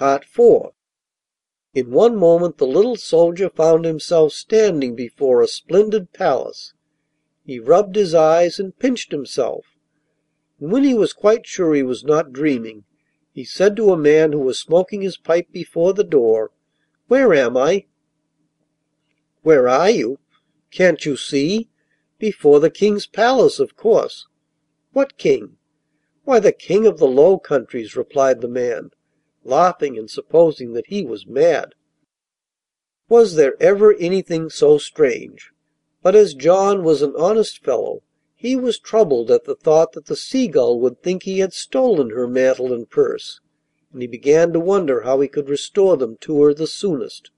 IV In one moment the little soldier found himself standing before a splendid palace. He rubbed his eyes and pinched himself, and when he was quite sure he was not dreaming, he said to a man who was smoking his pipe before the door, 'Where am I?' 'Where are you? Can't you see? Before the King's palace, of course.' 'What King?' 'Why, the King of the Low Countries,' replied the man, laughing and supposing that he was mad. Was there ever anything so strange? But as John was an honest fellow, he was troubled at the thought that the Seagull would think he had stolen her mantle and purse, and he began to wonder how he could restore them to her the soonest.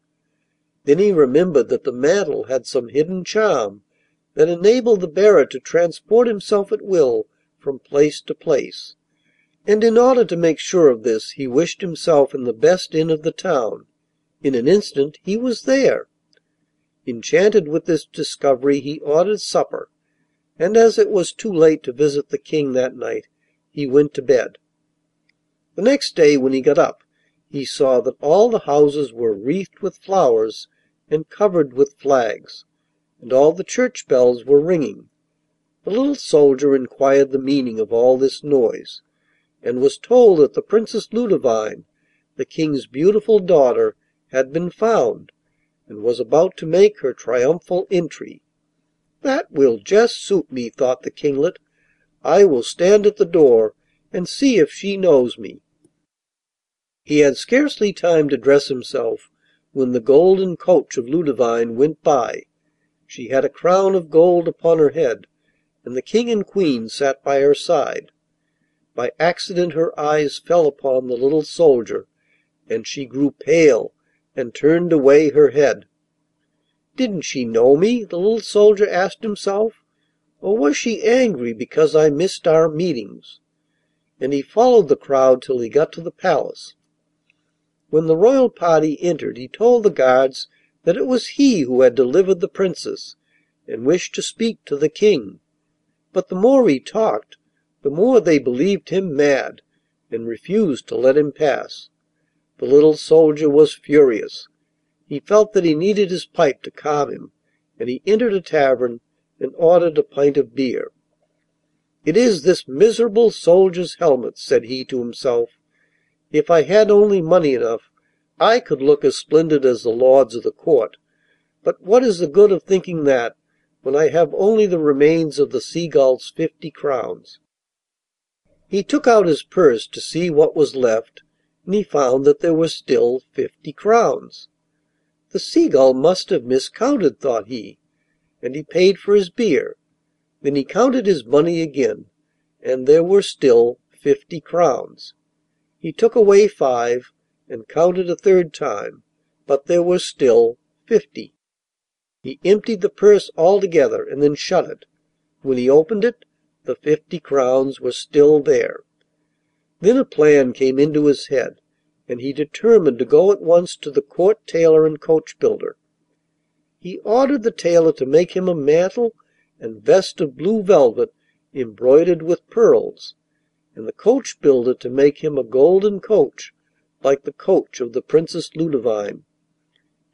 Then he remembered that the mantle had some hidden charm that enabled the bearer to transport himself at will from place to place, and in order to make sure of this he wished himself in the best inn of the town. In an instant he was there. Enchanted with this discovery he ordered supper, and as it was too late to visit the King that night he went to bed. The next day when he got up he saw that all the houses were wreathed with flowers and covered with flags, and all the church bells were ringing. The little soldier inquired the meaning of all this noise, and was told that the Princess Ludovine, the King's beautiful daughter, had been found, and was about to make her triumphal entry. 'That will just suit me,' thought the Kinglet. 'I will stand at the door and see if she knows me.' He had scarcely time to dress himself when the golden coach of Ludovine went by. She had a crown of gold upon her head, and the King and Queen sat by her side. By accident her eyes fell upon the little soldier, and she grew pale and turned away her head. Didn't she know me, the little soldier asked himself, or was she angry because I missed our meetings? And he followed the crowd till he got to the palace. When the royal party entered he told the guards that it was he who had delivered the Princess, and wished to speak to the King. But the more he talked, they believed him mad, and refused to let him pass. The little soldier was furious. He felt that he needed his pipe to calm him, and he entered a tavern and ordered a pint of beer. 'It is this miserable soldier's helmet,' said he to himself. 'If I had only money enough I could look as splendid as the lords of the court, but what is the good of thinking that when I have only the remains of the Seagull's fifty crowns?' He took out his purse to see what was left, and he found that there were still fifty crowns. 'The Seagull must have miscounted,' thought he, and he paid for his beer. Then he counted his money again, and there were still fifty crowns. He took away five and counted a third time, but there were still fifty. He emptied the purse altogether and then shut it. When he opened it the fifty crowns were still there. Then a plan came into his head, and he determined to go at once to the Court tailor and coach builder. He ordered the tailor to make him a mantle and vest of blue velvet embroidered with pearls, and the coach builder to make him a golden coach like the coach of the Princess Ludovine.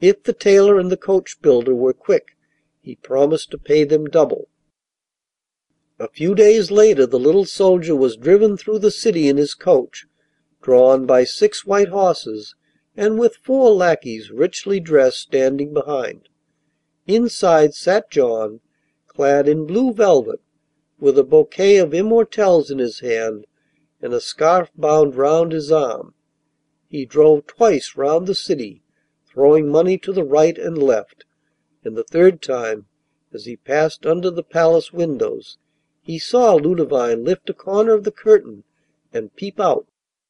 If the tailor and the coach builder were quick he promised to pay them double. A few days later the little soldier was driven through the city in his coach, drawn by six white horses and with four lackeys richly dressed standing behind. Inside sat John, clad in blue velvet, with a bouquet of immortelles in his hand and a scarf bound round his arm. He drove twice round the city, throwing money to the right and left, and the third time, as he passed under the palace windows, he saw Ludovine lift a corner of the curtain and peep out